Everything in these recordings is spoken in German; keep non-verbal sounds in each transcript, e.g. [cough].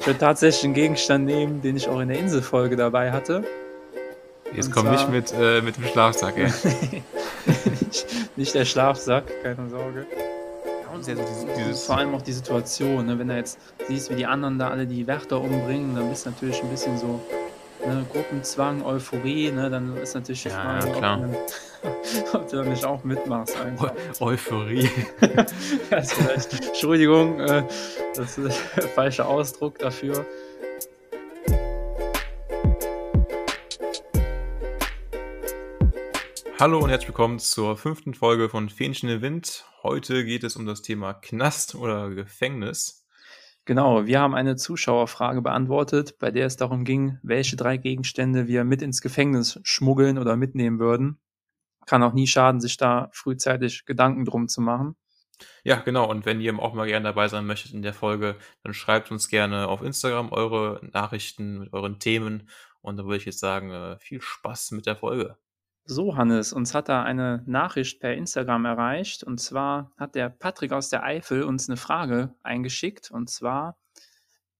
Ich würde tatsächlich einen Gegenstand nehmen, den ich auch in der Inselfolge dabei hatte. Jetzt Und komm zwar- nicht mit, äh, mit dem Schlafsack, ey. nicht, [laughs] nicht der Schlafsack, keine Sorge. Ja, so dieses- dieses- vor allem auch die Situation, ne? wenn du jetzt siehst, wie die anderen da alle die Wärter umbringen, dann bist du natürlich ein bisschen so ne? Gruppenzwang, Euphorie, ne? dann ist natürlich die Ja, Frage, ja, klar. [laughs] Ob, du, ob du da nicht auch mitmachst. Eu Euphorie. [laughs] Das vielleicht, Entschuldigung, äh, das ist der falsche Ausdruck dafür. Hallo und herzlich willkommen zur fünften Folge von Fähnchen im Wind. Heute geht es um das Thema Knast oder Gefängnis. Genau, wir haben eine Zuschauerfrage beantwortet, bei der es darum ging, welche drei Gegenstände wir mit ins Gefängnis schmuggeln oder mitnehmen würden. Kann auch nie schaden, sich da frühzeitig Gedanken drum zu machen. Ja, genau. Und wenn ihr auch mal gerne dabei sein möchtet in der Folge, dann schreibt uns gerne auf Instagram eure Nachrichten mit euren Themen. Und dann würde ich jetzt sagen, äh, viel Spaß mit der Folge. So, Hannes, uns hat da eine Nachricht per Instagram erreicht. Und zwar hat der Patrick aus der Eifel uns eine Frage eingeschickt. Und zwar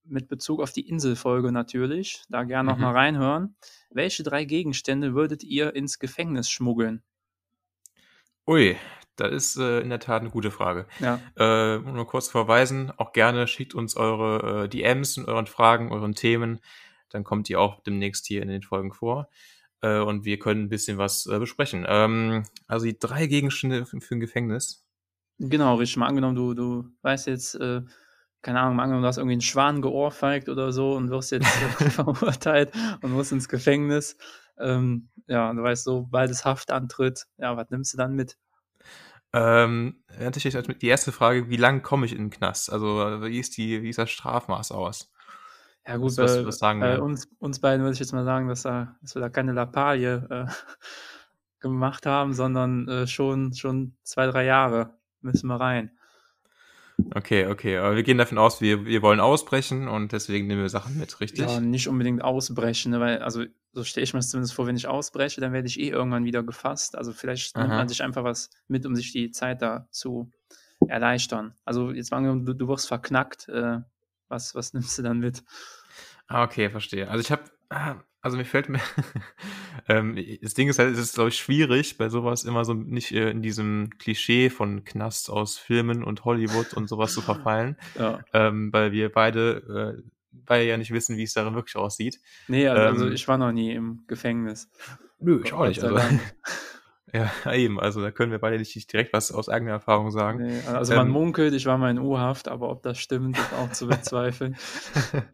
mit Bezug auf die Inselfolge natürlich. Da gerne noch Mhm. mal reinhören. Welche drei Gegenstände würdet ihr ins Gefängnis schmuggeln? Ui, das ist äh, in der Tat eine gute Frage. Ja, Äh, nur kurz verweisen, auch gerne schickt uns eure äh, DMs und euren Fragen, euren Themen. Dann kommt ihr auch demnächst hier in den Folgen vor. Äh, und wir können ein bisschen was äh, besprechen. Ähm, also die drei Gegenstände für, für ein Gefängnis. genau, richtig. Mal angenommen, du, du weißt jetzt, äh, keine Ahnung, mal angenommen, du hast irgendwie einen Schwan geohrfeigt oder so und wirst jetzt äh, [laughs] verurteilt und musst ins Gefängnis. Ähm, ja, du weißt, es Haft antritt, ja, was nimmst du dann mit? Ähm, natürlich die erste Frage, wie lang komme ich in den Knast? Also äh, wie ist die, wie ist das Strafmaß aus? Ja, gut, Was- bei, was sagen wir? uns, uns beiden würde ich jetzt mal sagen, dass, da, dass wir da keine Lappalie äh, [laughs] gemacht haben, sondern äh, schon, schon zwei, drei Jahre müssen wir rein. Okay, okay. Aber wir gehen davon aus, wir, wir wollen ausbrechen und deswegen nehmen wir Sachen mit, richtig? Ja, nicht unbedingt ausbrechen, ne, weil, also so stelle ich mir das zumindest vor, wenn ich ausbreche, dann werde ich eh irgendwann wieder gefasst. Also vielleicht nimmt Aha. man sich einfach was mit, um sich die Zeit da zu erleichtern. Also jetzt mal angenommen, du, du wirst verknackt, äh, was, was nimmst du dann mit? Ah, okay, verstehe. Also ich habe, also mir fällt mir, [laughs] ähm, das Ding ist halt, es ist, glaube ich, schwierig, bei sowas immer so nicht äh, in diesem Klischee von Knast aus Filmen und Hollywood und sowas zu verfallen, [laughs] Ja. ähm, weil wir beide, äh, beide ja nicht wissen, wie es darin wirklich aussieht. Nee, also, also Ähm, ich war noch nie im Gefängnis. Nö, ich auch nicht. Also. [laughs] [laughs] ja, eben, also da können wir beide nicht direkt was aus eigener Erfahrung sagen. Nee, also man Ähm, munkelt, ich war mal in U-Haft, aber ob das stimmt, ist auch zu bezweifeln.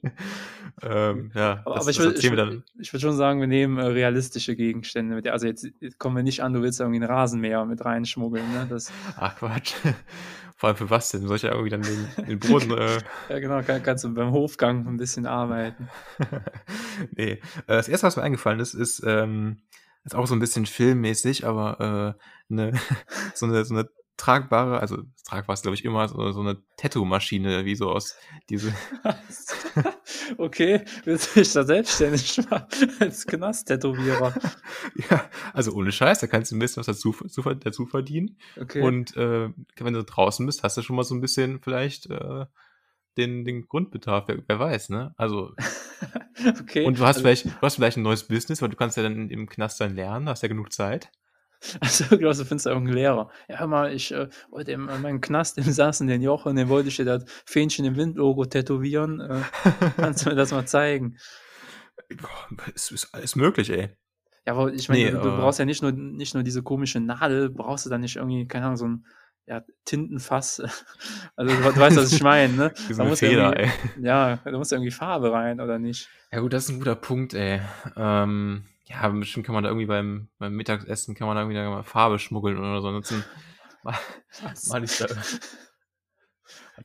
[laughs] ähm, ja, Aber, das, aber ich das würde ich, ich würd schon sagen, wir nehmen äh, realistische Gegenstände mit. Also jetzt, jetzt kommen wir nicht an, du willst irgendwie einen Rasenmäher mit reinschmuggeln. Ne? Das, Ach Quatsch. [laughs] Vor allem für was denn? Soll ich ja irgendwie dann den, den Boden äh, ja genau, kann, kannst du beim Hofgang ein bisschen arbeiten. nee. Äh, Das erste, was mir eingefallen ist, ist, ähm, ist auch so ein bisschen filmmäßig, aber äh, ne, [laughs] so, eine, so eine tragbare, also tragbar ist, glaube ich, immer so, so eine Tattoo-Maschine, wie so aus diese. [laughs] okay, willst du dich da selbstständig [laughs] machen als Knast-Tätowierer? ja, also ohne Scheiß, da kannst du ein bisschen was dazu, zu, dazu verdienen. Okay. Und äh, wenn du draußen bist, hast du schon mal so ein bisschen vielleicht äh, den, den Grundbedarf, wer, wer weiß, ne? Also, [laughs] okay. und du hast also, vielleicht, du hast vielleicht ein neues Business, weil du kannst ja dann im Knast dann lernen, hast ja genug Zeit. [laughs] Also, du glaubst, du findest da irgendeinen Lehrer. Ja, hör mal, ich äh, wollte in meinem Knast, im saßen den Joch und den wollte ich dir das Fähnchen im Wind-Logo tätowieren. Äh, [laughs] kannst du mir das mal zeigen? Boah, ist, alles möglich, ey. Ja, aber ich meine, Nee, du, du aber- brauchst ja nicht nur, nicht nur diese komische Nadel, brauchst du dann nicht irgendwie, keine Ahnung, so ein ja, Tintenfass. [laughs] Also du, du weißt, was ich meine, ne? [laughs] Da muss Feder, ey. Ja, da muss irgendwie Farbe rein, oder nicht? Ja gut, das ist ein guter Punkt, ey. Ähm, ja, bestimmt kann man da irgendwie beim, beim Mittagessen kann man da irgendwie da mal Farbe schmuggeln oder so. Ansonsten [laughs] mal, mal ich da,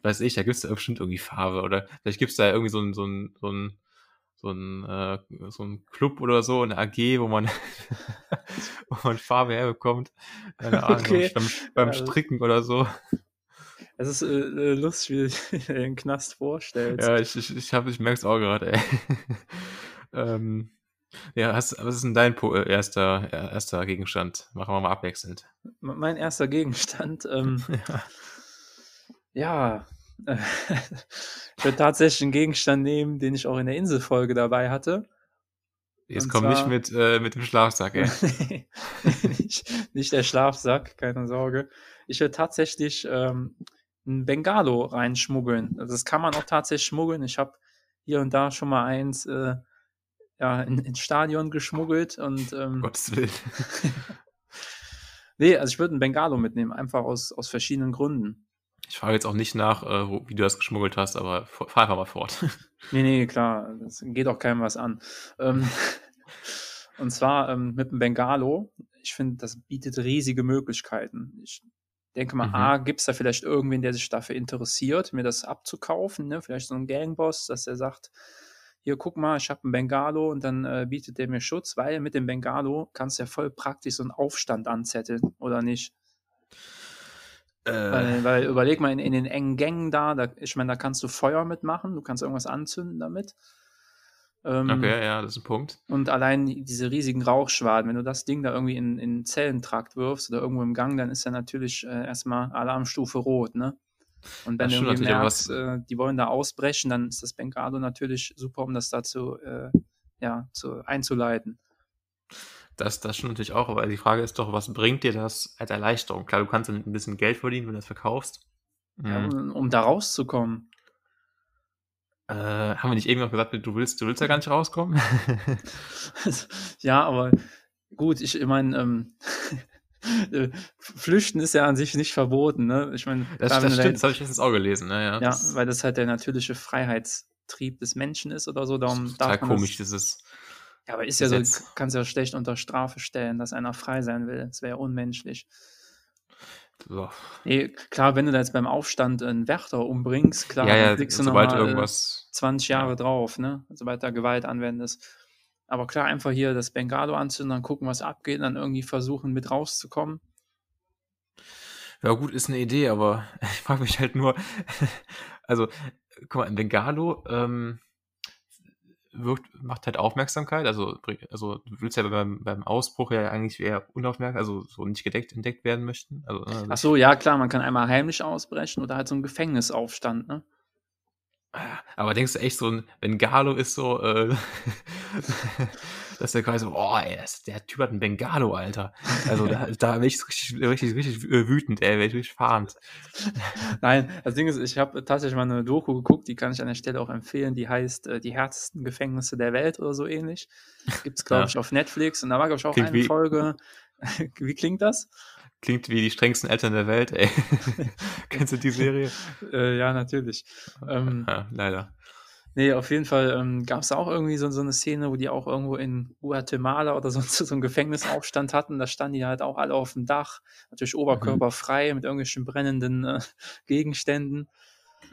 weiß ich, da gibt's da bestimmt irgendwie Farbe oder vielleicht gibt's da irgendwie so ein, so ein, so ein, so ein, äh, so ein Club oder so, eine AG, wo man, [laughs] wo man Farbe herbekommt. Keine Ahnung, Okay. beim, beim Stricken oder so. Es ist äh, äh, lustig, wie du dir den Knast vorstellst. Ja, ich, ich, ich, hab, ich merk's auch gerade, ey. [laughs] ähm, ja, hast, was ist denn dein äh, erster, erster Gegenstand? Machen wir mal abwechselnd. Mein erster Gegenstand, ähm, [laughs] Ja. ja, ich würde tatsächlich einen Gegenstand nehmen, den ich auch in der Inselfolge dabei hatte. Jetzt komm nicht mit, äh, mit dem Schlafsack, ey. [laughs] [laughs] nicht, nicht der Schlafsack, keine Sorge. Ich würde tatsächlich ähm, ein Bengalo reinschmuggeln. Also das kann man auch tatsächlich schmuggeln. Ich habe hier und da schon mal eins äh, ja, in, ins Stadion geschmuggelt und ähm, Gottes Willen. [laughs] nee, also ich würde ein Bengalo mitnehmen, einfach aus, aus verschiedenen Gründen. Ich frage jetzt auch nicht nach, äh, wie du das geschmuggelt hast, aber fahr einfach mal fort. [laughs] nee, nee, klar, das geht auch keinem was an. Ähm, [laughs] und zwar ähm, mit dem Bengalo. Ich finde, das bietet riesige Möglichkeiten. Ich denke mal, mhm. A, gibt es da vielleicht irgendwen, der sich dafür interessiert, mir das abzukaufen, ne? Vielleicht so ein Gangboss, dass er sagt, hier, guck mal, ich habe einen Bengalo und dann äh, bietet der mir Schutz, weil mit dem Bengalo kannst du ja voll praktisch so einen Aufstand anzetteln, oder nicht? Äh. Weil, weil, überleg mal, in, in, den engen Gängen da, da ich meine, da kannst du Feuer mitmachen, du kannst irgendwas anzünden damit. Ähm, okay, ja, das ist ein Punkt. Und allein diese riesigen Rauchschwaden, wenn du das Ding da irgendwie in, in Zellentrakt wirfst oder irgendwo im Gang, dann ist ja natürlich äh, erstmal Alarmstufe rot, ne? Und wenn das du irgendwie merkst, äh, die wollen da ausbrechen, dann ist das Bengalo natürlich super, um das dazu äh, ja, zu, einzuleiten. Das, das schon natürlich auch, aber die Frage ist doch, was bringt dir das als Erleichterung? Klar, du kannst damit ein bisschen Geld verdienen, wenn du das verkaufst. Ja, mhm. um, um da rauszukommen. Äh, haben wir nicht eben noch gesagt, du willst, du willst ja gar nicht rauskommen? [laughs] ja, aber gut, ich, meine, ähm, äh, [laughs] Flüchten ist ja an sich nicht verboten, ne? Ich meine, das, das stimmt, das habe ich jetzt auch gelesen, ne? Ja, ja weil das halt der natürliche Freiheitstrieb des Menschen ist oder so. Darum total komisch, das, ist. Ja, aber ist ja so, kannst ja schlecht unter Strafe stellen, dass einer frei sein will. Das wäre ja unmenschlich. So. Nee, klar, wenn du da jetzt beim Aufstand einen Wächter umbringst, klar, ja, ja, kriegst du nochmal irgendwas... 20 Jahre ja. drauf, ne? Sobald da Gewalt anwendest. Aber klar, einfach hier das Bengalo anzünden, dann gucken, was abgeht, und dann irgendwie versuchen, mit rauszukommen. Ja, gut, ist eine Idee, aber [laughs] ich frage mich halt nur, [laughs] also, guck mal, ein Bengalo ähm, wirkt, macht halt Aufmerksamkeit, also, also du willst ja beim, beim Ausbruch ja eigentlich eher unaufmerksam, also so nicht gedeckt entdeckt werden möchten. Also, ne, Ach so, ja, klar, man kann einmal heimlich ausbrechen oder halt so ein Gefängnisaufstand, ne? Aber denkst du echt so, ein, wenn Galo ist so, äh, [laughs] dass der quasi so, oh, ey, das, der Typ hat einen Bengalo, Alter. Also da, da bin ich richtig, richtig, richtig wütend, ey, wäre ich richtig fahrend. [laughs] Nein, das Ding ist, ich habe tatsächlich mal eine Doku geguckt, die kann ich an der Stelle auch empfehlen, die heißt äh, Die härtesten Gefängnisse der Welt oder so ähnlich. Gibt es, glaube ja. ich, auf Netflix und da war, glaube ich, auch Klingt eine Folge. [laughs] wie klingt das? Klingt wie die strengsten Eltern der Welt, ey. [laughs] Kennst du die Serie? äh, ja, natürlich. Ähm, [laughs] ja, leider. Nee, auf jeden Fall ähm, gab es da auch irgendwie so, so eine Szene, wo die auch irgendwo in Guatemala oder sonst [laughs] so einen Gefängnisaufstand hatten. Da standen die halt auch alle auf dem Dach, natürlich oberkörperfrei mhm. mit irgendwelchen brennenden äh, Gegenständen.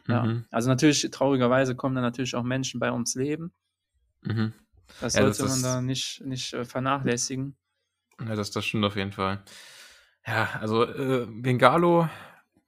Ja, mhm. also natürlich, traurigerweise kommen da natürlich auch Menschen bei ums Leben. Mhm. Das ja, sollte das man da nicht, nicht äh, vernachlässigen. Ja, das, das stimmt auf jeden Fall. Ja, also äh, Bengalo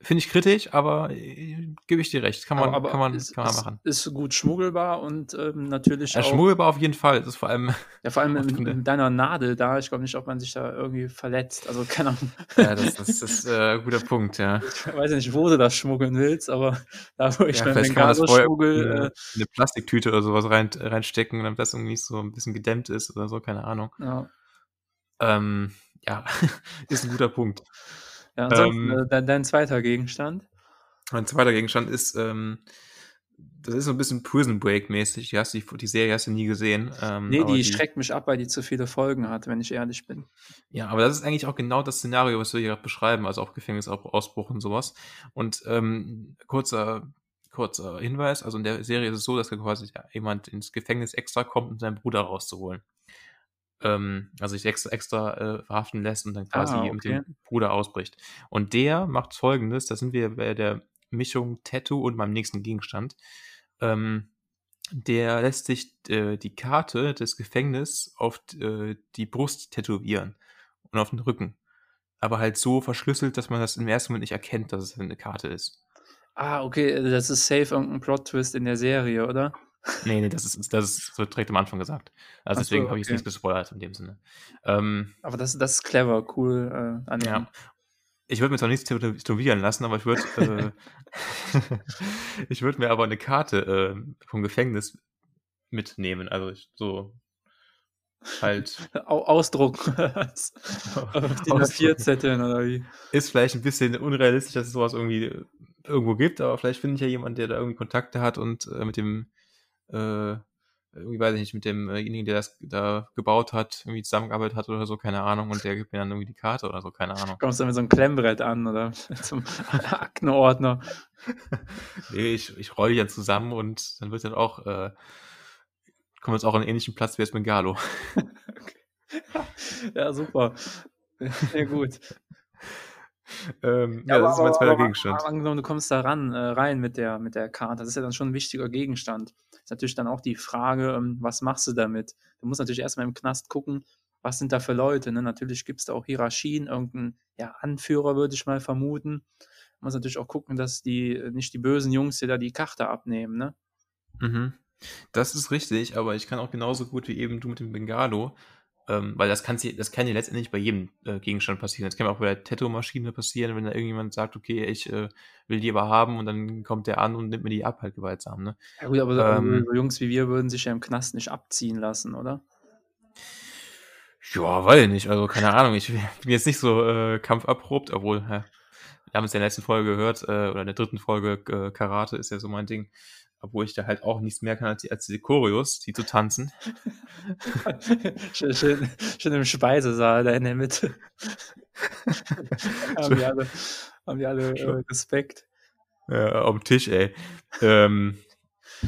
finde ich kritisch, aber äh, gebe ich dir recht. Kann man, aber, kann man, ist, kann man machen. Ist gut schmuggelbar und ähm, natürlich ja, auch. Schmuggelbar auf jeden Fall. Das ist vor allem. Ja, vor allem [laughs] mit, mit deiner Nadel da. Ich glaube nicht, ob man sich da irgendwie verletzt. Also keine Ahnung. Ja, das, das, das ist äh, ein guter Punkt, ja. [laughs] Ich weiß ja nicht, wo du das schmuggeln willst, aber da, wo ich ja, mein Bengalo schmuggel. Eine, äh, eine Plastiktüte oder sowas rein, reinstecken, damit das irgendwie so ein bisschen gedämmt ist oder so, keine Ahnung. Ja. Ähm, ja, [laughs] ist ein guter Punkt. Ja, ansonsten, ähm, dein, dein, zweiter Gegenstand? Mein zweiter Gegenstand ist, ähm, das ist so ein bisschen Prison Break-mäßig. Die, die, die Serie hast du nie gesehen. Ähm, nee, die, die schreckt mich ab, weil die zu viele Folgen hat, wenn ich ehrlich bin. Ja, aber das ist eigentlich auch genau das Szenario, was wir hier gerade beschreiben, also auch Gefängnisausbruch und sowas. Und ähm, kurzer, kurzer Hinweis, also in der Serie ist es so, dass quasi jemand ins Gefängnis extra kommt, um seinen Bruder rauszuholen ähm, also sich extra, extra äh, verhaften lässt und dann quasi ah, okay. mit dem Bruder ausbricht. Und der macht folgendes, da sind wir bei der Mischung Tattoo und meinem nächsten Gegenstand. Ähm, der lässt sich äh, die Karte des Gefängnisses auf äh, die Brust tätowieren und auf den Rücken. Aber halt so verschlüsselt, dass man das im ersten Moment nicht erkennt, dass es eine Karte ist. Ah, okay, das ist safe irgendein Plot-Twist in der Serie, oder? Nee, nee, das ist, das ist so direkt am Anfang gesagt. Also Ach deswegen so, habe ich es nicht gespoilert in dem Sinne. Ähm, Aber das, das ist clever, cool. Äh, ja. ich würde mir zwar nichts tätowieren lassen, aber ich würde äh, [laughs] ich würde mir aber eine Karte äh, vom Gefängnis mitnehmen. Also ich, so halt Au ausdrucken. [laughs] Auf DIN A4 Zetteln oder wie? Ist vielleicht ein bisschen unrealistisch, dass es sowas irgendwie irgendwo gibt, aber vielleicht finde ich ja jemanden, der da irgendwie Kontakte hat und äh, mit dem äh, irgendwie weiß ich nicht, mit demjenigen, der das da gebaut hat, irgendwie zusammengearbeitet hat oder so, keine Ahnung, und der gibt mir dann irgendwie die Karte oder so, keine Ahnung. Kommst du mit so einem Klemmbrett an oder [laughs] zum Aktenordner? [laughs] nee, ich, ich roll die dann zusammen und dann wird dann auch, äh, kommen wir jetzt auch an einen ähnlichen Platz wie jetzt mit Galo. [laughs] ja, super. Sehr gut. ähm, ja, ja das ist mein zweiter Gegenstand. Angenommen, du kommst da ran, äh, rein mit der, mit der Karte. Das ist ja dann schon ein wichtiger Gegenstand ist natürlich dann auch die Frage, ähm, was machst du damit? Du musst natürlich erstmal im Knast gucken, was sind da für Leute. Ne? Natürlich gibt es da auch Hierarchien, irgendein ja, Anführer würde ich mal vermuten. Man muss natürlich auch gucken, dass die äh, nicht die bösen Jungs dir da die Karte abnehmen. Ne? Mhm. Das ist richtig, aber ich kann auch genauso gut wie eben du mit dem Bengalo ähm, weil das, das kann ja letztendlich bei jedem äh, Gegenstand passieren. Das kann auch bei der Tattoo-Maschine passieren, wenn da irgendjemand sagt, okay, ich äh, will die aber haben und dann kommt der an und nimmt mir die ab halt gewaltsam. Ne? Ja gut, aber so, ähm, so Jungs wie wir würden sich ja im Knast nicht abziehen lassen, oder? Ja, weil nicht. Also keine Ahnung. Ich bin jetzt nicht so äh, kampferprobt, obwohl, ja, wir haben es in der letzten Folge gehört, äh, oder in der dritten Folge, äh, Karate ist ja so mein Ding obwohl ich da halt auch nichts mehr kann als die, als die Choreos, die zu tanzen. [laughs] schön, schön, schön, im Speisesaal da in der Mitte. [laughs] haben die alle, haben die alle äh, Respekt. Ja, auf dem Tisch, ey. ähm,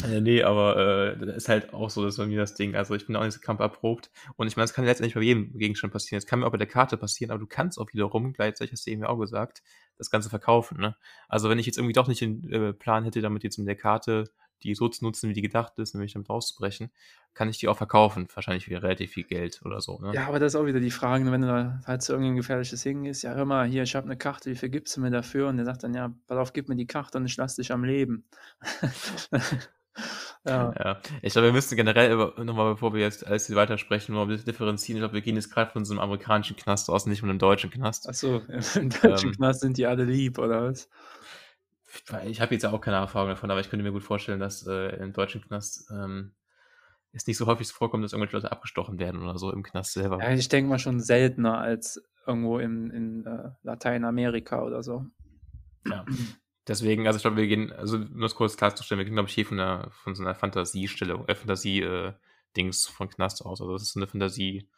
äh, nee, aber äh, das ist halt auch so, das ist bei mir das Ding. Also ich bin auch nicht so kampferprobt. Und ich meine, das kann letztendlich bei jedem Gegenstand passieren. Das kann mir auch bei der Karte passieren, aber du kannst auch wiederum, gleichzeitig hast du eben auch gesagt, das Ganze verkaufen. Ne? Also wenn ich jetzt irgendwie doch nicht den äh, Plan hätte, damit jetzt mit der Karte die so zu nutzen, wie die gedacht ist, nämlich damit rauszubrechen, kann ich die auch verkaufen. Wahrscheinlich für relativ viel Geld oder so. Ne? Ja, aber das ist auch wieder die Frage, wenn du da halt zu irgendein gefährliches hingehst, ja, hör mal, hier, ich habe eine Karte, wie viel gibst du mir dafür? Und der sagt dann, ja, pass auf, gib mir die Karte und ich lasse dich am Leben. [laughs] ja. ja. Ich glaube, wir müssen generell nochmal, bevor wir jetzt alles weitersprechen, mal ein bisschen differenzieren. Ich glaube, wir gehen jetzt gerade von unserem amerikanischen Knast aus, nicht von einem deutschen Knast. Achso, [laughs] im deutschen ähm, Knast sind die alle lieb, oder was? Ich habe jetzt ja auch keine Erfahrung davon, aber ich könnte mir gut vorstellen, dass äh, im deutschen Knast ähm, es nicht so häufig vorkommt, dass irgendwelche Leute abgestochen werden oder so im Knast selber. Ja, ich denke mal schon seltener als irgendwo in, in äh, Lateinamerika oder so. Ja. Deswegen, also ich glaube, wir gehen, also nur das kurz klarzustellen, wir gehen, glaube ich, hier von, einer, von so einer Fantasiestellung, äh, Fantasie-Dings äh, von Knast aus. Also, dass es eine Fantasie,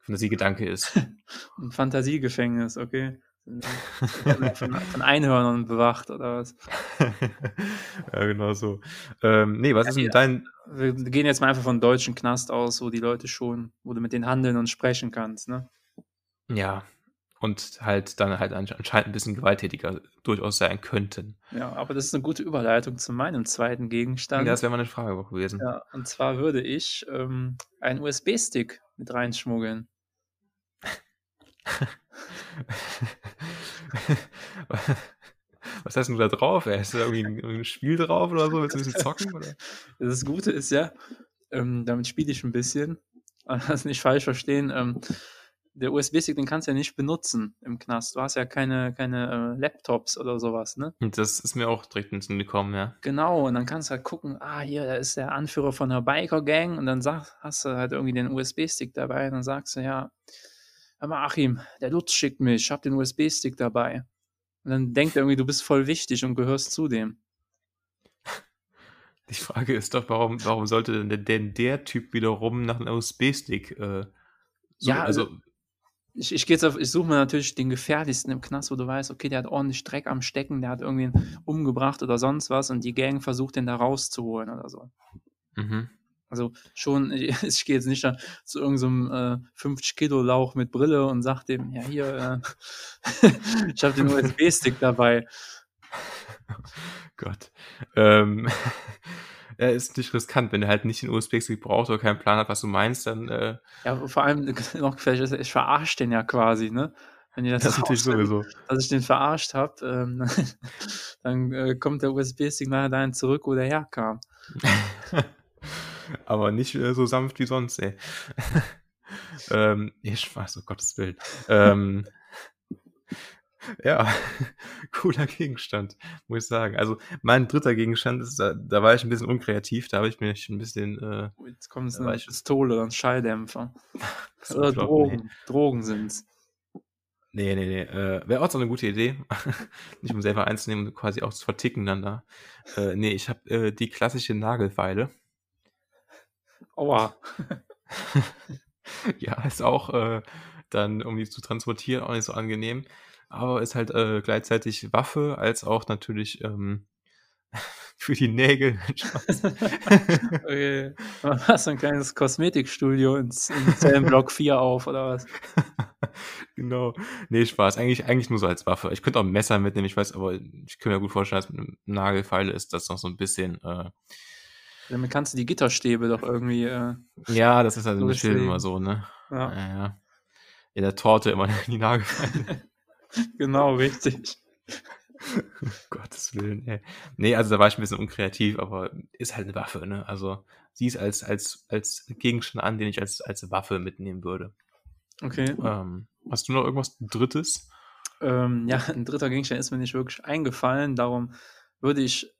Fantasiegedanke ist. [laughs] Ein Fantasiegefängnis, okay von, von, Einhörnern bewacht oder was? [laughs] ja, genau so. Ähm, nee, was ja, ist denn dein. Wir gehen jetzt mal einfach von deutschen Knast aus, wo die Leute schon, wo du mit denen handeln und sprechen kannst, ne? Ja. Und halt dann halt anscheinend ein bisschen gewalttätiger durchaus sein könnten. Ja, aber das ist eine gute Überleitung zu meinem zweiten Gegenstand. Ja, das wäre mal eine Frage gewesen. Ja, und zwar würde ich ähm, einen USB-Stick mit reinschmuggeln. [laughs] Was hast du da drauf? Ey? Ist da irgendwie ein, Spiel drauf oder so? Willst du ein bisschen zocken? Oder? Das Gute ist ja, ähm, damit spiele ich ein bisschen. [laughs] Das nicht falsch verstehen. Ähm, der USB-Stick, den kannst du ja nicht benutzen im Knast. Du hast ja keine, keine äh, Laptops oder sowas, ne? Das ist mir auch direkt in den Sinn gekommen, ja. Genau, und dann kannst du halt gucken, ah, hier, da ist der Anführer von der Biker-Gang und dann sag, hast du halt irgendwie den USB-Stick dabei und dann sagst du, ja, mal, Achim, der Lutz schickt mich, ich hab den USB-Stick dabei. Und dann denkt er irgendwie, du bist voll wichtig und gehörst zu dem. [laughs] Die Frage ist doch, warum, warum sollte denn der, denn der Typ wiederum nach einem USB-Stick äh, so, ja, also, also ich, ich, ich suche mir natürlich den gefährlichsten im Knast, wo du weißt, okay, der hat ordentlich Dreck am Stecken, der hat irgendwen umgebracht oder sonst was und die Gang versucht, den da rauszuholen oder so. Mhm. Also schon, [laughs] ich gehe jetzt nicht zu irgendeinem äh, 50 Kilo Lauch mit Brille und sag dem, ja hier, äh, [laughs] ich habe den USB-Stick dabei. [laughs] Gott. Ähm, ja, ist nicht riskant, wenn er halt nicht den USB-Stick braucht oder keinen Plan hat, was du meinst, dann. Äh, ja, vor allem noch gefährlich, ich verarsche den ja quasi, ne? Wenn ihr das, das natürlich sowieso. Dass ich den verarscht habe, ähm, dann äh, kommt der USB-Stick nachher dahin zurück, wo der herkam. Aber nicht äh, so sanft wie sonst, ey. [laughs] ähm, ich weiß, oh Gottes Willen. ähm, Ja, [laughs] cooler Gegenstand, muss ich sagen. Also, mein dritter Gegenstand ist da da war ich ein bisschen unkreativ, da habe ich mich ein bisschen, äh Oh, jetzt kommt da so war 'ne ich Pistole [laughs] oder 'n Schalldämpfer. Oder flott, ne. Drogen. Drogen sind's. Ne, ne, ne, äh, wäre auch so 'ne gute Idee, nicht um selber einzunehmen und quasi auch zu verticken dann da. Äh, ne, ich habe, äh, die klassische Nagelfeile. Aua. [laughs] Ja, ist auch, äh, dann, um die zu transportieren, auch nicht so angenehm, aber ist halt, äh, gleichzeitig Waffe als auch natürlich, ähm, [laughs] für die Nägel. [laughs] Okay. Dann hast du 'n kleines Kosmetikstudio ins in Zellenblock 4 auf oder was? Genau. Ne, Spaß. Eigentlich eigentlich nur so als Waffe. Ich könnte auch 'n Messer mitnehmen, ich weiß aber ich könnte mir gut vorstellen, dass mit 'nem Nagelfeile ist das noch so 'n bisschen, äh Damit kannst du die Gitterstäbe doch irgendwie, äh, Ja, das ist halt in den Filmen immer so, ne? Ja. Ja, ja. In der Torte immer [laughs] die Nagelfeile. [laughs] Genau, richtig. Um Gottes Willen, ey. Ne, also da war ich 'n bisschen unkreativ, aber ist halt 'ne Waffe, ne? Also, sieh es als als als Gegenstand an, den ich als als Waffe mitnehmen würde. Okay. Ähm, hast du noch irgendwas Drittes? Ähm, ja, [laughs] 'n dritter Gegenstand ist mir nicht wirklich eingefallen, darum würde ich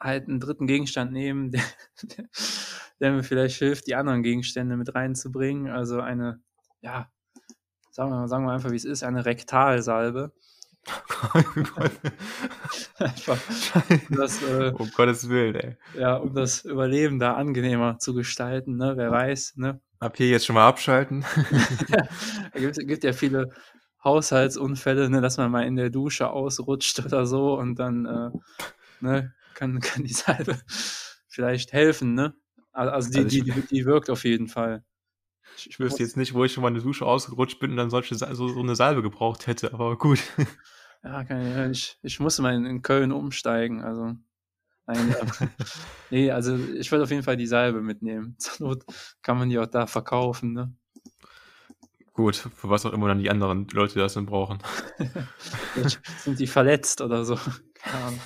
halt 'n dritten Gegenstand nehmen, der [laughs] der der mir vielleicht hilft, die anderen Gegenstände mit reinzubringen. Also, eine ja, sagen wir sagen wir einfach, wie's ist, eine Rektalsalbe. [laughs] Einfach, um das, äh Um Gottes Willen, ey. ja, um das Überleben da angenehmer zu gestalten, ne? Wer weiß, ne? Ab hier jetzt schon mal abschalten. [laughs] Da gibt's gibt ja viele Haushaltsunfälle, ne, dass man mal in der Dusche ausrutscht oder so und dann, äh, ne, kann [laughs] kann die Salbe vielleicht helfen, ne? Also, die Also, die die die wirkt auf jeden Fall. Ich Ich wüsste jetzt nicht, wo ich schon mal in der Dusche ausgerutscht bin und dann solche so so 'ne Salbe gebraucht hätte, aber gut. [laughs] Ja, kann ich ich musste mal in in Köln umsteigen, also nein, [laughs] ne, also, ich würde auf jeden Fall die Salbe mitnehmen. Zur Not kann man die auch da verkaufen, ne? Gut, für was auch immer dann die anderen Leute das dann brauchen. Sind die verletzt oder so. Keine Ahnung.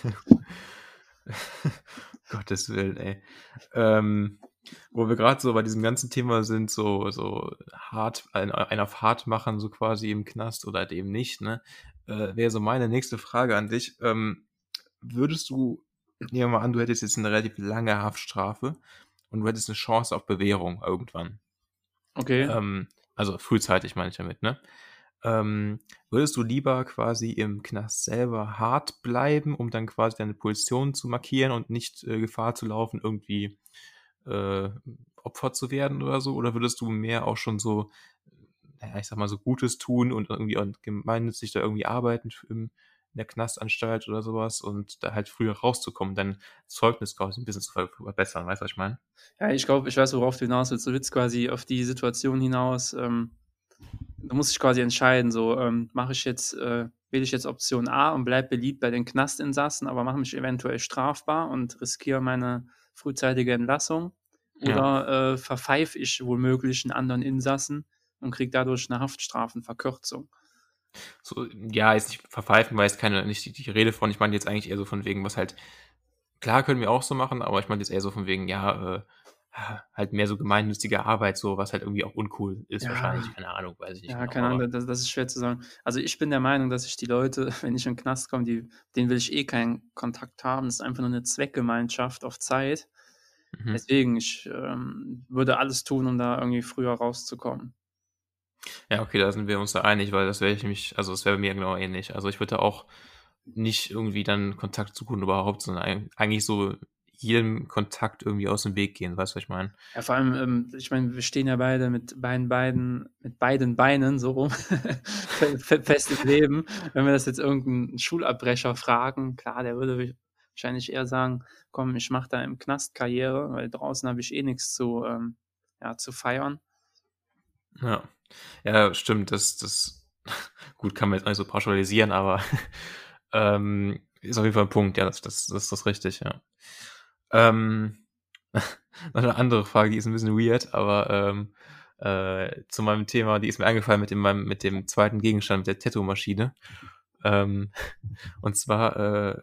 [laughs] Gottes Willen, ey. Ähm, wo wir grad so bei diesem ganzen Thema sind, so so hart ein auf hart machen, so quasi im Knast oder halt eben nicht, ne? Äh, wäre so meine nächste Frage an dich. Ähm, würdest du nehmen wir mal an, du hättest jetzt 'ne relativ lange Haftstrafe und du hättest 'ne Chance auf Bewährung irgendwann. Okay. Ähm, also, frühzeitig meine ich damit, ne? Ähm, würdest du lieber quasi im Knast selber hart bleiben, um dann quasi deine Position zu markieren und nicht, äh, Gefahr zu laufen, irgendwie, äh, Opfer zu werden oder so? Oder würdest du mehr auch schon so, na ja, ich sage mal, so Gutes tun und irgendwie und gemeinnützig da irgendwie arbeiten im in der Knastanstalt oder so was und da halt früher rauszukommen, dein Zeugnis quasi 'n bisschen zu ver verbessern. Weißt du, was ich meine? Ja, ich glaube, ich weiß, worauf du hinaus willst. Du willst quasi auf die Situation hinaus, ähm du musst dich quasi entscheiden, so, ähm, mache ich jetzt äh, wähle ich jetzt Option A und bleibe beliebt bei den Knastinsassen, aber mache mich eventuell strafbar und riskiere meine frühzeitige Entlassung Ja. oder, äh, verpfeife ich womöglich 'n anderen Insassen und kriege dadurch 'ne Haftstrafenverkürzung. So, ja, jetzt nicht verpfeifen, war jetzt keine nicht die die Rede von. Ich meine jetzt eigentlich eher so von wegen, was halt klar, können wir auch so machen, aber ich meinte jetzt eher so von wegen, ja, äh, halt mehr so gemeinnützige Arbeit, so, was halt irgendwie auch uncool ist Ja. wahrscheinlich. Keine Ahnung, weiß ich nicht Ja, genau, keine Ahnung, das das ist schwer zu sagen. Also, ich bin der Meinung, dass ich die Leute, [laughs] wenn ich in 'n Knast komme, die denen will ich eh keinen Kontakt haben. Das ist einfach nur 'ne Zweckgemeinschaft auf Zeit. Mhm. Deswegen, ich, ähm, würde alles tun, um da irgendwie früher rauszukommen. Ja, okay, da sind wir uns da einig, weil das wäre ich nämlich also, das wäre bei mir genau ähnlich. Also, ich würde auch nicht irgendwie dann Kontakt suchen überhaupt, sondern eig eigentlich so jedem Kontakt irgendwie aus'm Weg gehen. Weißt du, was ich meine? Ja, vor allem, ähm, ich meine, wir stehen ja beide mit beiden beiden mit beiden Beinen so rum [laughs] fe fe fest im Leben. Wenn wir das jetzt irgend 'n Schulabbrecher fragen, klar, der würde wahrscheinlich eher sagen: „Komm, ich mache da im Knast Karriere, weil draußen habe ich eh nix zu ähm, ja, zu feiern.“ Ja. Ja, stimmt, das das [laughs] gut, kann man jetzt auch nicht so pauschalisieren, aber, [laughs] ähm, ist auf jeden Fall 'n Punkt. Ja, das das das ist richtig, ja. Ähm, [laughs] noch 'ne andere Frage, die ist 'n bisschen weird, aber, ähm, äh, zu meinem Thema, die ist mir eingefallen mit dem meinem mit dem 2. Gegenstand, mit der Tattoo-Maschine. Ähm, [laughs] und zwar, äh,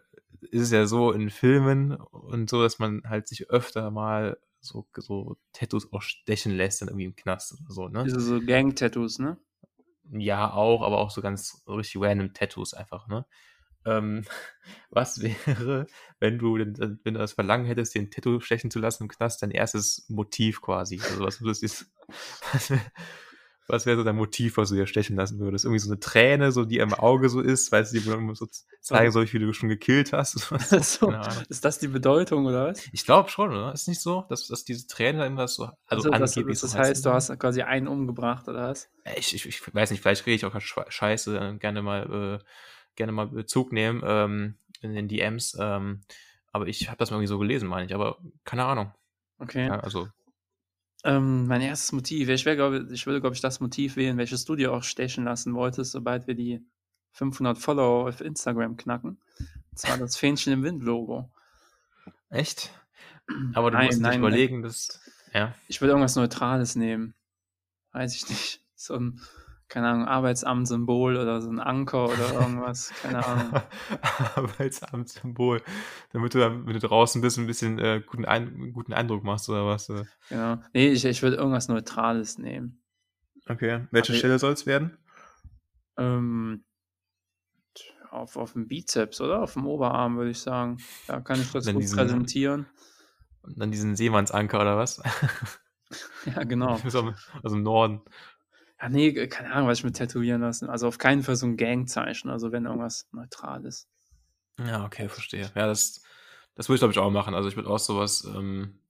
ist es ja so in Filmen und so, dass man halt sich öfter mal so so Tattoos auch stechen lässt dann irgendwie im Knast oder so, ne? Diese so Gang-Tattoos, ne? Ja, auch, aber auch so ganz richtig random Tattoos einfach, ne? Ähm, [laughs] was wäre, wenn du, wenn du das Verlangen hättest, den Tattoo stechen zu lassen im Knast, dein erstes Motiv quasi? Also was du [laughs] was, was wäre so dein Motiv, was du dir stechen lassen würdest? Irgendwie so eine Träne, so die im Auge so ist, weißt du, die so zeigen soll, wie du schon gekillt hast. [laughs] so, ist das die Bedeutung, oder was? Ich glaube schon, oder? Ist nicht so, dass, dass diese Träne immer so, also, also angeblich das, das heißt, du hast quasi einen umgebracht, oder was? Ich, ich, ich weiß nicht, vielleicht rede ich auch scheiße, gerne mal äh, gerne mal Bezug nehmen ähm, in den DMs. Ähm, aber ich habe das mal irgendwie so gelesen, meine ich. Aber keine Ahnung. Okay. Ja, also. Ähm, mein erstes Motiv. Ich, wär, glaub, ich würde, glaube ich, das Motiv wählen, welches du dir auch stechen lassen wolltest, sobald wir die 500 Follower auf Instagram knacken. Und zwar das Fähnchen im Wind-Logo. Echt? Aber du nein, musst nein, überlegen, nein. dass. Ja. Ich würde irgendwas Neutrales nehmen. Weiß ich nicht. So ein keine Ahnung, Arbeitsamtssymbol oder so ein Anker oder irgendwas, keine Ahnung. [laughs] Arbeitsamtssymbol, damit du dann, wenn du draußen bist, ein bisschen äh, guten, Ein guten Eindruck machst oder was? Genau. Nee, ich, ich würde irgendwas Neutrales nehmen. Okay. Welche Aber Stelle soll es werden? Ähm, auf, auf dem Bizeps oder auf dem Oberarm, würde ich sagen. Da kann ich das gut diesen, präsentieren. Und dann diesen Seemannsanker oder was? [laughs] ja, genau. Aus dem Norden. Ja, nee, keine Ahnung, was ich mir tätowieren lassen. Also auf keinen Fall so ein Gangzeichen, also wenn irgendwas Neutrales. Ja, okay, verstehe. Ja, das, das würde ich, glaube ich, auch machen. Also ich würde auch sowas, ähm,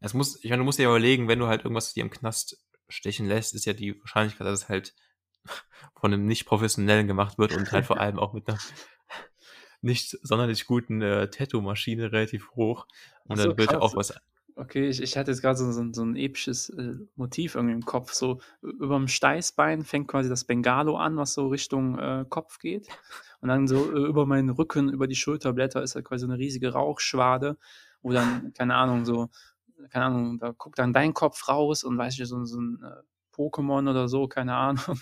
es muss, ich meine, du musst dir überlegen, wenn du halt irgendwas dir im Knast stechen lässt, ist ja die Wahrscheinlichkeit, dass es halt [laughs] von einem nicht professionellen gemacht wird und halt vor [laughs] allem auch mit einer nicht sonderlich guten äh, Tattoo-Maschine relativ hoch. Und so, dann wird ja auch was Okay, ich, ich hatte jetzt gerade so, so, so, ein episches äh, Motiv irgendwie im Kopf. So über dem Steißbein fängt quasi das Bengalo an, was so Richtung äh, Kopf geht. Und dann so äh, über meinen Rücken, über die Schulterblätter ist da quasi eine riesige Rauchschwade, wo dann, [laughs] keine Ahnung, so, keine Ahnung, da guckt dann dein Kopf raus und weiß ich, so, so ein äh, Pokémon oder so, keine Ahnung. [laughs]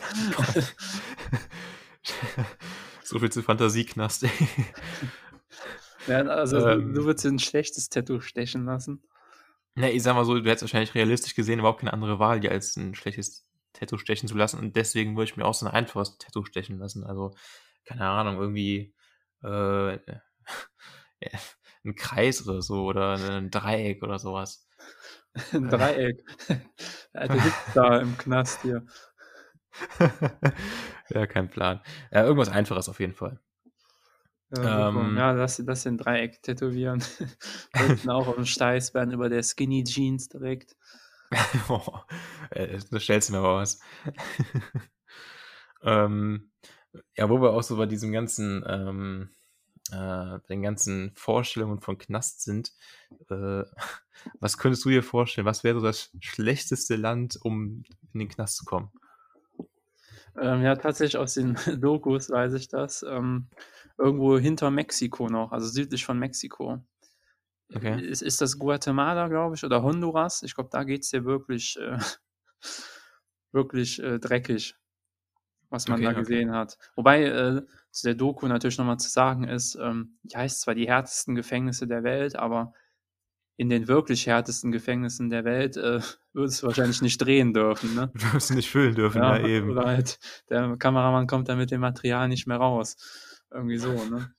so viel zu Fantasieknast. [laughs] ja, also ähm, du würdest dir ein schlechtes Tattoo stechen lassen. Ne, ich sag mal so, du hättest wahrscheinlich realistisch gesehen überhaupt keine andere Wahl, dir als ein schlechtes Tattoo stechen zu lassen. Und deswegen würde ich mir auch so ein einfaches Tattoo stechen lassen. Also, keine Ahnung, irgendwie äh, [laughs] ein Kreis oder so oder ein Dreieck oder sowas. [laughs] Ein Dreieck. [laughs] Alter da im Knast hier. ja, kein Plan. Ja, irgendwas Einfaches auf jeden Fall. Ja, ähm, ja lass, lass den Dreieck tätowieren. [laughs] Unten auch auf dem Steißbein über der Skinny Jeans direkt. [laughs] oh, da stellst du mir mal was. [laughs] ähm, ja, wo wir auch so bei diesem ganzen, ähm, äh, den ganzen Vorstellungen von Knast sind, äh, was könntest du dir vorstellen? Was wäre so das schlechteste Land, um in den Knast zu kommen? Ähm, ja, tatsächlich aus den Dokus weiß ich das. Irgendwo hinter Mexiko noch, also südlich von Mexiko. Okay. Ist, ist das Guatemala, glaube ich, oder Honduras? Ich glaube, da geht es dir wirklich, äh, [laughs] wirklich äh, dreckig, was man okay, da gesehen okay. hat. Wobei äh, zu der Doku natürlich nochmal zu sagen ist, ähm, die heißt zwar die härtesten Gefängnisse der Welt, aber in den wirklich härtesten Gefängnissen der Welt äh, [laughs] würdest du wahrscheinlich nicht drehen dürfen. Ne? [laughs] Du wirst nicht füllen dürfen, ja, ja eben. Oder halt der Kameramann kommt dann mit dem Material nicht mehr raus. Irgendwie so, ne?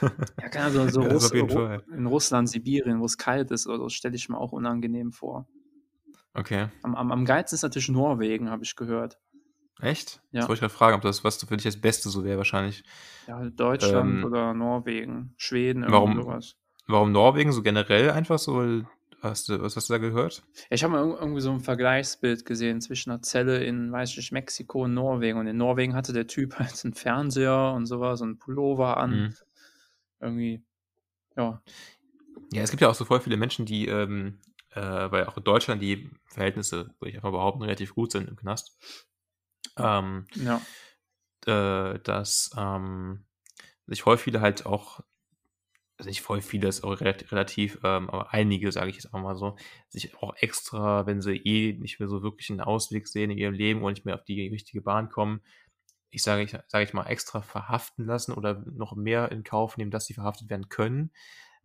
[laughs] Ja, kann also so ja, Russ in Russland, Sibirien, wo es kalt ist, oder so, stelle ich mir auch unangenehm vor. Okay. Am, am, am geilsten ist natürlich Norwegen, habe ich gehört. Echt? Ja. Das wollte ich gerade fragen, ob das was für dich das Beste so wäre, wahrscheinlich. Ja, Deutschland ähm, oder Norwegen, Schweden, warum, sowas. Warum Norwegen so generell einfach so? Hast du, was hast du da gehört? Ich habe mal irgendwie so ein Vergleichsbild gesehen zwischen einer Zelle in, weiß ich nicht, Mexiko und Norwegen. Und in Norwegen hatte der Typ [laughs] halt einen Fernseher und sowas und Pullover an. Mhm. Irgendwie, ja. Ja, es gibt ja auch so voll viele Menschen, die, ähm, äh, weil auch in Deutschland die Verhältnisse, würde ich einfach behaupten, relativ gut sind im Knast. Ähm, ja. Äh, dass ähm, sich voll viele halt auch also nicht voll viele, ist auch relativ, ähm, aber einige, sage ich jetzt auch mal so, sich auch extra, wenn sie eh nicht mehr so wirklich einen Ausweg sehen in ihrem Leben und nicht mehr auf die richtige Bahn kommen, ich sage ich, sage ich mal, extra verhaften lassen oder noch mehr in Kauf nehmen, dass sie verhaftet werden können,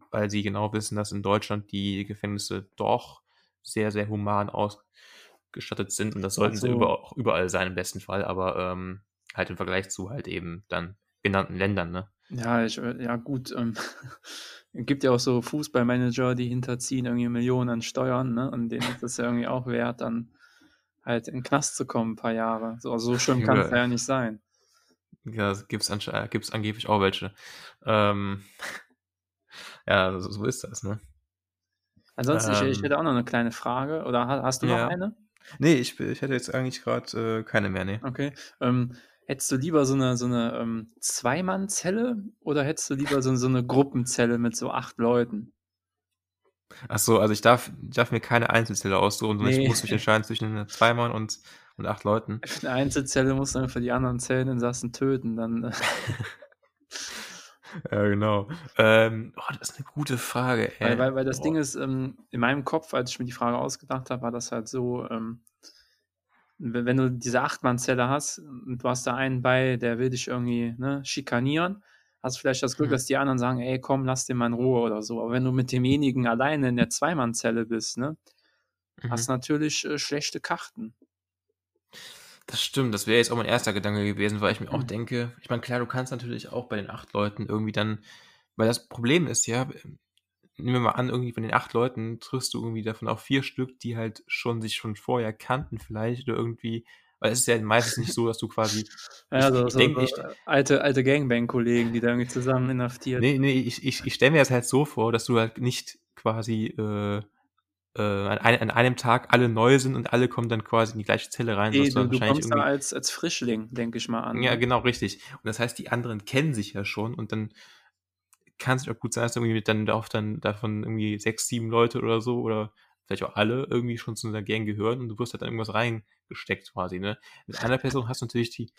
weil sie genau wissen, dass in Deutschland die Gefängnisse doch sehr, sehr human aus, ausgestattet sind und das sollten sie so. über, auch überall sein im besten Fall, aber ähm, halt im Vergleich zu halt eben dann genannten Ländern, ne? Ja, ich, äh, ja gut, ähm, [laughs] gibt ja auch so Fußballmanager, die hinterziehen irgendwie Millionen an Steuern, ne? Und denen ist es ja irgendwie auch wert, dann halt in den Knast zu kommen, ein paar Jahre. So, so schlimm kann es Ja. nicht sein. Ja, gibt's, ansche- äh, gibt's angeblich auch welche. Ähm, [laughs] ja, so, so ist das, ne? Ansonsten, ich, ich Ähm, hätte auch noch eine kleine Frage. Oder ha- hast du noch ja. eine? Nee, ich, ich hätte jetzt eigentlich gerade äh, keine mehr, nee. Okay. Ähm, hättest du lieber so eine, so eine ähm, Zweimannzelle oder hättest du lieber so, so eine Gruppenzelle mit so acht Leuten? Ach so, also ich darf, ich darf mir keine Einzelzelle aussuchen, sondern Nee. ich muss mich entscheiden zwischen einer Zweimann und, und acht Leuten. [laughs] Eine Einzelzelle musst du dann für die anderen Zelleninsassen töten. Dann, äh, [laughs] Ja, genau. Ähm, oh, das ist eine gute Frage, ey. weil, weil, weil das Boah. Ding ist, ähm, in meinem Kopf, als ich mir die Frage ausgedacht habe, war das halt so, ähm, wenn du diese Achtmannzelle hast und du hast da einen bei, der will dich irgendwie ne, schikanieren, hast du vielleicht das Glück, Mhm. dass die anderen sagen, ey, komm, lass den mal in Ruhe oder so. Aber wenn du mit demjenigen alleine in der Zweimannzelle bist, ne, Mhm. hast du natürlich äh, schlechte Karten. Das stimmt, das wäre jetzt auch mein erster Gedanke gewesen, weil ich mir auch Mhm. denke, ich meine, klar, du kannst natürlich auch bei den acht Leuten irgendwie dann, weil das Problem ist ja, nehmen wir mal an, irgendwie von den acht Leuten triffst du irgendwie davon auch vier Stück, die halt schon sich schon vorher kannten vielleicht oder irgendwie, weil es ist ja meistens nicht so, dass du quasi, [laughs] Ja, ich, so, ich so, ich, alte, alte Gangbang-Kollegen, die da irgendwie zusammen inhaftiert. nee, nee, ich, ich, ich stelle mir das halt so vor, dass du halt nicht quasi äh, äh, an, ein, an einem Tag alle neu sind und alle kommen dann quasi in die gleiche Zelle rein, Nee, du, du wahrscheinlich kommst da als, als Frischling, denke ich mal an. Ja, Ne? genau, richtig. Und das heißt, die anderen kennen sich ja schon und dann kann es auch gut sein, dass irgendwie dann auch dann davon irgendwie sechs, sieben Leute oder so oder vielleicht auch alle irgendwie schon zu einer Gang gehören und du wirst halt dann irgendwas reingesteckt quasi, ne? Mit einer Person hast du natürlich die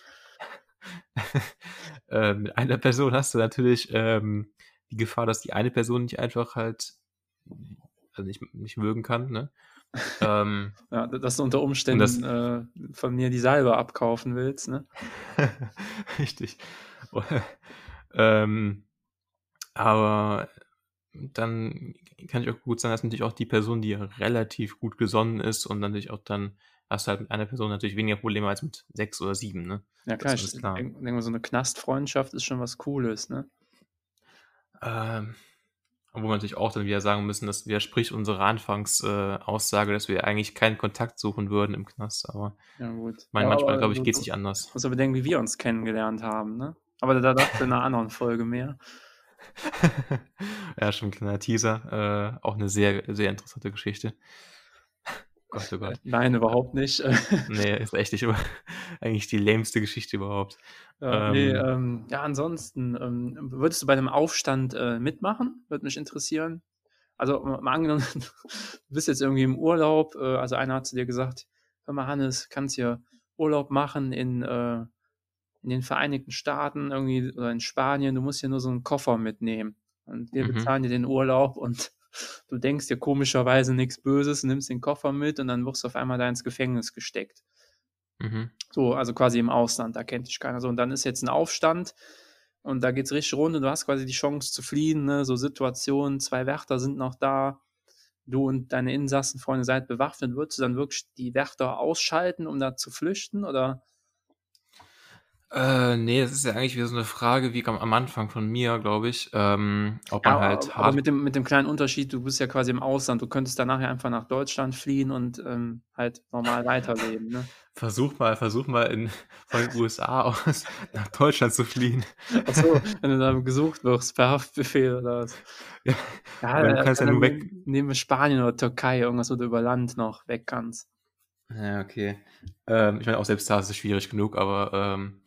[laughs] äh, mit einer Person hast du natürlich ähm, die Gefahr, dass die eine Person nicht einfach halt also nicht, nicht mögen kann, ne? ähm, [laughs] Ja, dass du unter und das Umständen äh, von mir die Salbe abkaufen willst, ne? [laughs] Richtig. ähm, aber dann kann ich auch gut sein, dass natürlich auch die Person, die relativ gut gesonnen ist und natürlich auch dann hast du halt mit einer Person natürlich weniger Probleme als mit sechs oder sieben, ne? Ja, klar, ist ich klar. denke, denk mal, so eine Knastfreundschaft ist schon was Cooles, ne? Ähm, obwohl wir natürlich auch dann wieder sagen müssen, das widerspricht unserer Anfangsaussage, äh, dass wir eigentlich keinen Kontakt suchen würden im Knast. Aber Ja, gut. mein, Ja, manchmal, glaube ich, geht es nicht anders. musst aber bedenken, wie wir uns kennengelernt haben, ne? Aber da dachte in einer anderen Folge mehr. [laughs] ja, schon ein kleiner Teaser. Äh, auch eine sehr, sehr interessante Geschichte. Gott, [laughs] oh Äh, Gott. Nein, überhaupt nicht. [laughs] Nee, ist echt nicht eigentlich die lämste Geschichte überhaupt. Ja, nee, Ähm, ähm, ja, ansonsten, ähm, würdest du bei einem Aufstand äh, mitmachen? Würde mich interessieren. Also mal mal angenommen, du bist jetzt irgendwie im Urlaub, äh, also einer hat zu dir gesagt, hör mal Hannes, kannst hier Urlaub machen in, äh, in den Vereinigten Staaten irgendwie oder in Spanien, du musst hier nur so einen Koffer mitnehmen und wir mhm. bezahlen dir den Urlaub und [laughs] du denkst dir komischerweise nichts Böses, nimmst den Koffer mit und dann wirst du auf einmal da ins Gefängnis gesteckt. Mhm. So, also quasi im Ausland, da kennt dich keiner so. Und dann ist jetzt ein Aufstand und da geht's richtig rund und du hast quasi die Chance zu fliehen, ne? So Situationen, zwei Wärter sind noch da, du und deine Insassenfreunde seid bewaffnet, würdest du dann wirklich die Wärter ausschalten, um da zu flüchten? Oder Äh, nee, das ist ja eigentlich wieder so eine Frage wie am, Anfang von mir, glaube ich. Ähm, ob man ja, halt aber mit dem, mit dem kleinen Unterschied, du bist ja quasi im Ausland, du könntest danach ja einfach nach Deutschland fliehen und ähm, halt normal weiterleben, ne? [laughs] Versuch mal, versuch mal in, von den USA aus [laughs] nach Deutschland zu fliehen. Achso, wenn du da gesucht wirst, per Haftbefehl oder was. [laughs] Ja, Ja, du da- kannst ja dann nur weg. nehmen wir Spanien oder Türkei, irgendwas, wo du über Land noch weg kannst. Ja, okay. Ähm, ich meine, auch selbst da ist es schwierig genug, aber ähm,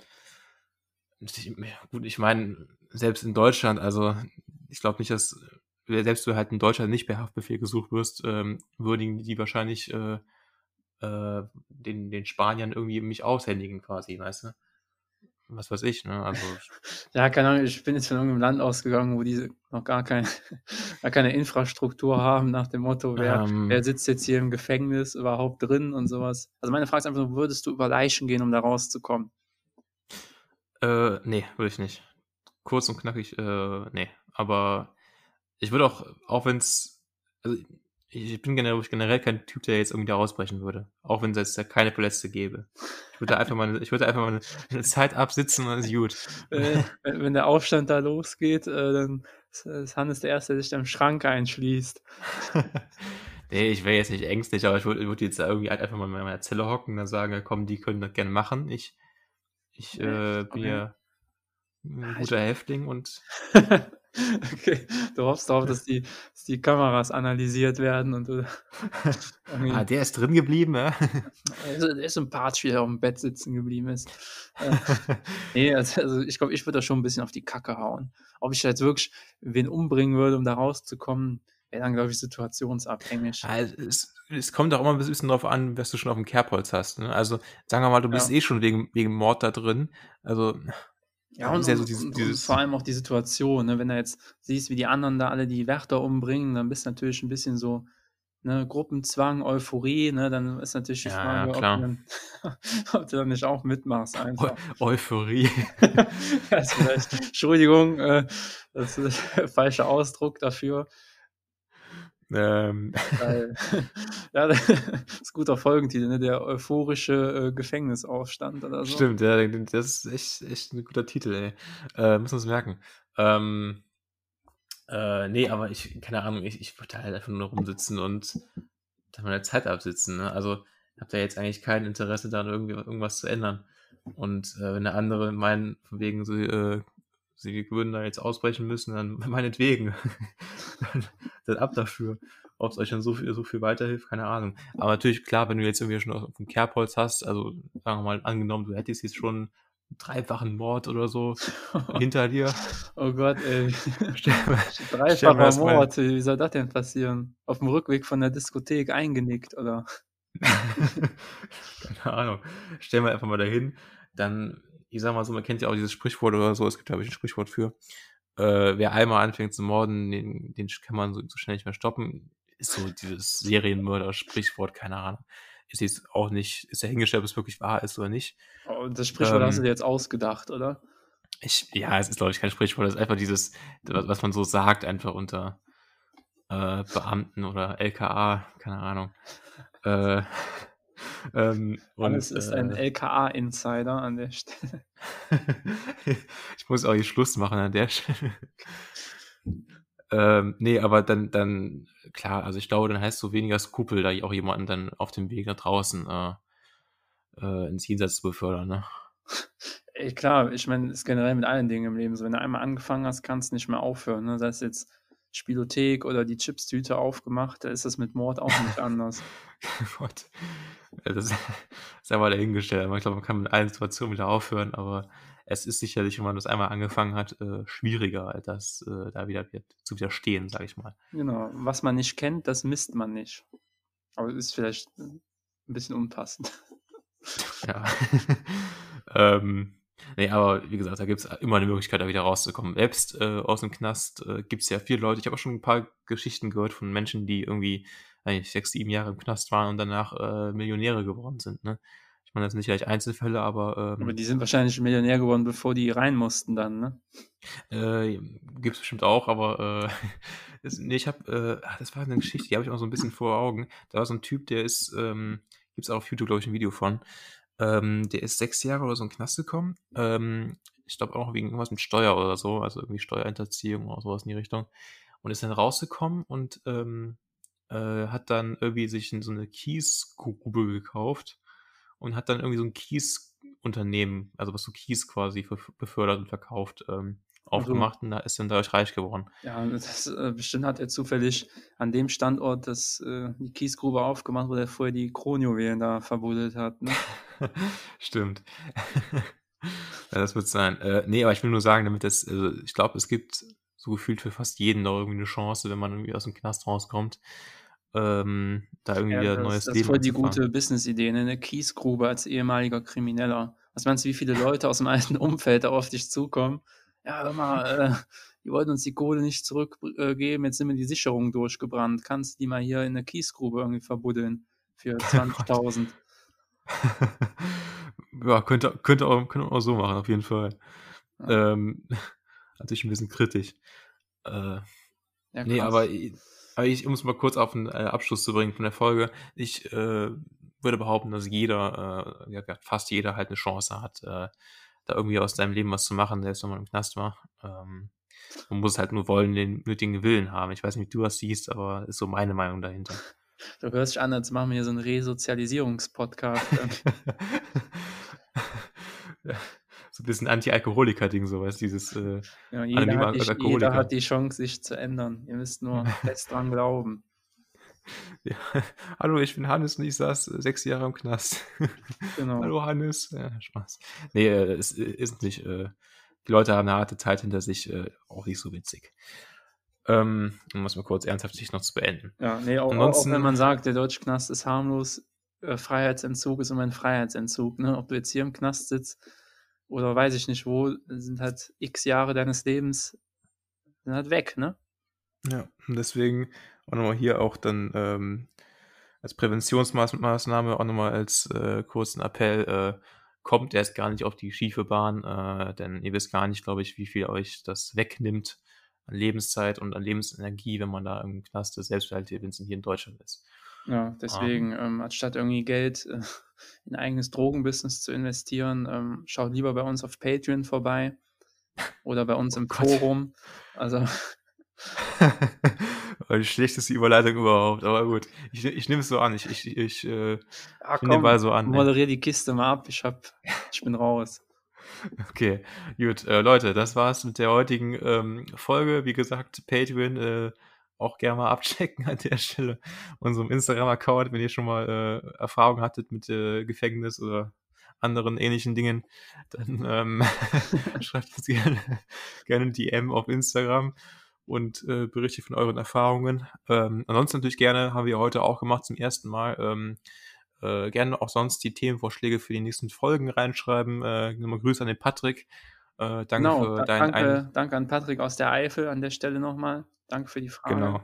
gut, ich meine, selbst in Deutschland, also ich glaube nicht, dass selbst du halt in Deutschland nicht per Haftbefehl gesucht wirst, ähm, würdigen die wahrscheinlich äh, äh, den, den Spaniern irgendwie mich aushändigen quasi, weißt du? Was weiß ich, ne? Also [laughs] Ja, keine Ahnung, ich bin jetzt von irgendeinem Land ausgegangen, wo die noch gar, kein, [laughs] gar keine Infrastruktur haben, nach dem Motto, wer, wer ähm, sitzt jetzt hier im Gefängnis überhaupt drin und sowas. Also meine Frage ist einfach nur, würdest du über Leichen gehen, um da rauszukommen? Äh, nee, würde ich nicht. Kurz und knackig, äh, nee. Aber ich würde auch, auch wenn es, also ich bin generell, generell kein Typ, der jetzt irgendwie da ausbrechen würde. Auch wenn es jetzt keine Verletzte gäbe. Ich würde einfach mal, ich würde einfach mal eine, Zeit absitzen und dann ist gut. Äh, wenn, der Aufstand da losgeht, äh, dann ist Hannes der Erste, der sich da im Schrank einschließt. [laughs] nee, ich wäre jetzt nicht ängstlich, aber ich würde würd jetzt irgendwie halt einfach mal in meiner Zelle hocken und dann sagen, komm, die können das gerne machen. Ich, ich äh, bin ja ein guter Häftling und [laughs] Okay, du hoffst darauf, dass die, dass die Kameras analysiert werden und du. [laughs] ah, der ist drin geblieben, ja? [laughs] Also, der ist sympathisch, wie er auf dem Bett sitzen geblieben ist. Äh, nee, also, also ich glaube, ich würde da schon ein bisschen auf die Kacke hauen. Ob ich jetzt wirklich wen umbringen würde, um da rauszukommen, wäre dann, glaube ich, situationsabhängig. Ja, es, es, kommt auch immer ein bisschen darauf an, was du schon auf dem Kerbholz hast. Ne? Also, sagen wir mal, du bist ja. eh schon wegen, wegen Mord da drin. Also, ja, und, ja so dieses, und, und, vor allem auch die Situation, ne? wenn du jetzt siehst, wie die anderen da alle die Wärter umbringen, dann bist du natürlich ein bisschen so, ne, Gruppenzwang, Euphorie, ne, dann ist natürlich die ja, Frage, ob, du dann, [laughs] ob, du dann, nicht auch mitmachst einfach. Eu Euphorie. [laughs] Entschuldigung, äh, das ist [laughs] der falsche Ausdruck dafür. Ähm. [laughs] Ja, [laughs] das ist ein guter Folgentitel, ne? der euphorische äh, Gefängnisaufstand oder so. Stimmt, ja, das ist echt, echt ein guter Titel, ey. Äh, müssen wir uns merken. Ähm, äh, nee, aber ich, keine Ahnung, ich, ich würde halt einfach nur rumsitzen und dann meine Zeit absitzen. Ne? Also, habe da jetzt eigentlich kein Interesse daran, irgendwie irgendwas zu ändern. Und äh, wenn der andere meinen, von wegen so, äh, sie würden da jetzt ausbrechen müssen, dann [laughs] meinetwegen. dann, dann ab dafür. Ob es euch dann so viel, so viel weiterhilft, keine Ahnung. Aber natürlich, klar, wenn du jetzt irgendwie schon auf dem Kerbholz hast, also sagen wir mal, angenommen, du hättest jetzt schon einen dreifachen Mord oder so [laughs] hinter dir. Oh Gott, ey. [laughs] Dreifacher Mord, wie soll das denn passieren? Auf dem Rückweg von der Diskothek eingenickt, oder? keine Ahnung. Stellen wir einfach mal dahin, dann ich sag mal so, man kennt ja auch dieses Sprichwort oder so, es gibt, glaube ich, ein Sprichwort für. Äh, wer einmal anfängt zu morden, den, den kann man so, so schnell nicht mehr stoppen. Ist so dieses Serienmörder-Sprichwort, keine Ahnung. Ist jetzt auch nicht, ist ja hingestellt, ob es wirklich wahr ist oder nicht. Oh, das Sprichwort ähm, hast du dir jetzt ausgedacht, oder? Ich, ja, es ist, glaube ich, kein Sprichwort, es ist einfach dieses, was man so sagt, einfach unter äh, Beamten oder LKA, keine Ahnung. Äh, [laughs] ähm, und, es ist ein äh, LKA-Insider an der Stelle. [laughs] ich muss auch hier Schluss machen an der Stelle. ähm, nee, aber dann, dann, klar, also ich glaube, dann heißt es so weniger Skrupel, da auch jemanden dann auf dem Weg nach draußen äh, äh, ins Jenseits zu befördern, ne? Ey, klar, ich meine, ist generell mit allen Dingen im Leben so. Wenn du einmal angefangen hast, kannst du nicht mehr aufhören. Ne? Sei es jetzt Spielothek oder die Chipstüte aufgemacht, da ist das mit Mord auch nicht anders. [laughs] Gott. Das ist einmal dahingestellt. Ich glaube, man kann mit allen Situationen wieder aufhören, aber es ist sicherlich, wenn man das einmal angefangen hat, äh, schwieriger, das äh, da wieder zu widerstehen, sage ich mal. Genau. Was man nicht kennt, das misst man nicht. Aber es ist vielleicht ein bisschen unpassend. Ja. [laughs] ähm, Nee, aber wie gesagt, da gibt es immer eine Möglichkeit, da wieder rauszukommen. Selbst äh, aus dem Knast äh, gibt es ja viele Leute. Ich habe auch schon ein paar Geschichten gehört von Menschen, die irgendwie eigentlich sechs, sieben Jahre im Knast waren und danach äh, Millionäre geworden sind. Ne? Ich meine, das sind nicht gleich Einzelfälle, aber. Ähm, aber die sind wahrscheinlich Millionär geworden, bevor die rein mussten dann, ne? Äh, gibt es bestimmt auch, aber äh, [laughs] das, nee, ich habe, äh, das war eine Geschichte, die habe ich auch so ein bisschen vor Augen. Da war so ein Typ, der ist, ähm, gibt es auch auf YouTube, glaube ich, ein Video von. Ähm, der ist sechs Jahre oder so in den Knast gekommen. Ähm, ich glaube auch wegen irgendwas mit Steuer oder so, also irgendwie Steuerhinterziehung oder sowas in die Richtung. Und ist dann rausgekommen und ähm, äh, hat dann irgendwie sich so eine Kiesgrube gekauft und hat dann irgendwie so ein Kiesunternehmen, also was so Kies quasi befördert und verkauft. Ähm, aufgemacht und da ist dann dadurch reich geworden. Ja, das, äh, bestimmt hat er zufällig an dem Standort das, äh, die Kiesgrube aufgemacht, wo er vorher die Kronjuwelen da verbuddelt hat. Ne? [laughs] [laughs] Stimmt. [laughs] ja, das wird sein. Äh, nee, aber ich will nur sagen, damit das, also ich glaube, es gibt so gefühlt für fast jeden noch irgendwie eine Chance, wenn man irgendwie aus dem Knast rauskommt. Ähm, da irgendwie ja, das, neues das Leben. Das ist voll die gute Business-Idee, ne? eine Kiesgrube als ehemaliger Krimineller. Was meinst du, wie viele Leute aus dem alten Umfeld da auf dich zukommen? ja, hör mal, äh, die wollten uns die Kohle nicht zurückgeben, jetzt sind mir die Sicherungen durchgebrannt. Kannst du die mal hier in der Kiesgrube irgendwie verbuddeln für [laughs] 20.000? [laughs] ja, könnte, könnte, auch, könnte auch so machen, auf jeden Fall. Ja. Ähm, [laughs] natürlich ein bisschen kritisch. Äh, ja, nee, aber Aber ich, um es mal kurz auf den äh, Abschluss zu bringen von der Folge, ich äh, würde behaupten, dass jeder, äh, ja, fast jeder halt eine Chance hat, äh, da irgendwie aus seinem Leben was zu machen, selbst wenn man im Knast war. Ähm, man muss halt nur wollen, den nötigen Willen haben. Ich weiß nicht, wie du das siehst, aber ist so meine Meinung dahinter. Du hörst dich an, als machen wir hier so einen Resozialisierungspodcast. [laughs] ja, so ein bisschen Anti-Alkoholiker-Ding, so was dieses äh, ja, jeder, hat die, jeder hat die Chance, sich zu ändern. Ihr müsst nur [laughs] fest dran glauben. Ja. [laughs] Hallo, ich bin Hannes und ich saß sechs Jahre im Knast. Genau. Hallo Hannes. Ja, Spaß. Nee, äh, es ist nicht. Äh, die Leute haben eine harte Zeit hinter sich, äh, auch nicht so witzig. Ähm, um es mal kurz ernsthaft sich noch zu beenden. Ja, nee, auch, Ansonsten, auch wenn man sagt, der deutsche Knast ist harmlos, äh, Freiheitsentzug ist immer ein Freiheitsentzug. Ne? Ob du jetzt hier im Knast sitzt oder weiß ich nicht wo, sind halt x Jahre deines Lebens sind halt weg, ne? Ja, und deswegen auch nochmal hier auch dann ähm, als Präventionsmaßnahme auch nochmal als äh, kurzen Appell, äh, kommt erst gar nicht auf die schiefe Bahn, äh, denn ihr wisst gar nicht, glaube ich, wie viel euch das wegnimmt an Lebenszeit und an Lebensenergie, wenn man da im Knast ist, selbst halt, wenn es hier in Deutschland ist. Ja, deswegen, um, ähm, anstatt irgendwie Geld äh, [laughs] in eigenes Drogenbusiness zu investieren, ähm, schaut lieber bei uns auf Patreon vorbei oder bei uns oh im Gott. Forum. Also [laughs] die schlechteste Überleitung überhaupt, aber gut. Ich, ich nehme es so an. Ich, ich, ich, äh, ja, ich nehme so an. Moderiere die Kiste mal ab. Ich, hab, ich bin raus. Okay, gut. Äh, Leute, das war's mit der heutigen ähm, Folge. Wie gesagt, Patreon äh, auch gerne mal [laughs] abchecken an der Stelle. Unserem Instagram-Account, wenn ihr schon mal äh, Erfahrung hattet mit äh, Gefängnis oder anderen ähnlichen Dingen, dann ähm, [laughs] schreibt uns gerne, gerne DM auf Instagram und äh, berichtet von euren Erfahrungen. Ähm, ansonsten natürlich gerne, haben wir heute auch gemacht zum ersten Mal, ähm, äh, gerne auch sonst die Themenvorschläge für die nächsten Folgen reinschreiben. Äh, nochmal Grüße an den Patrick. Äh, danke genau, für dein danke, ein danke an Patrick aus der Eifel an der Stelle nochmal. Danke für die Frage. Genau.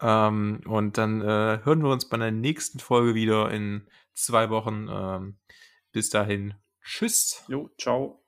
Ähm, und dann äh, hören wir uns bei der nächsten Folge wieder in zwei Wochen. Ähm, bis dahin. Tschüss. Jo, ciao.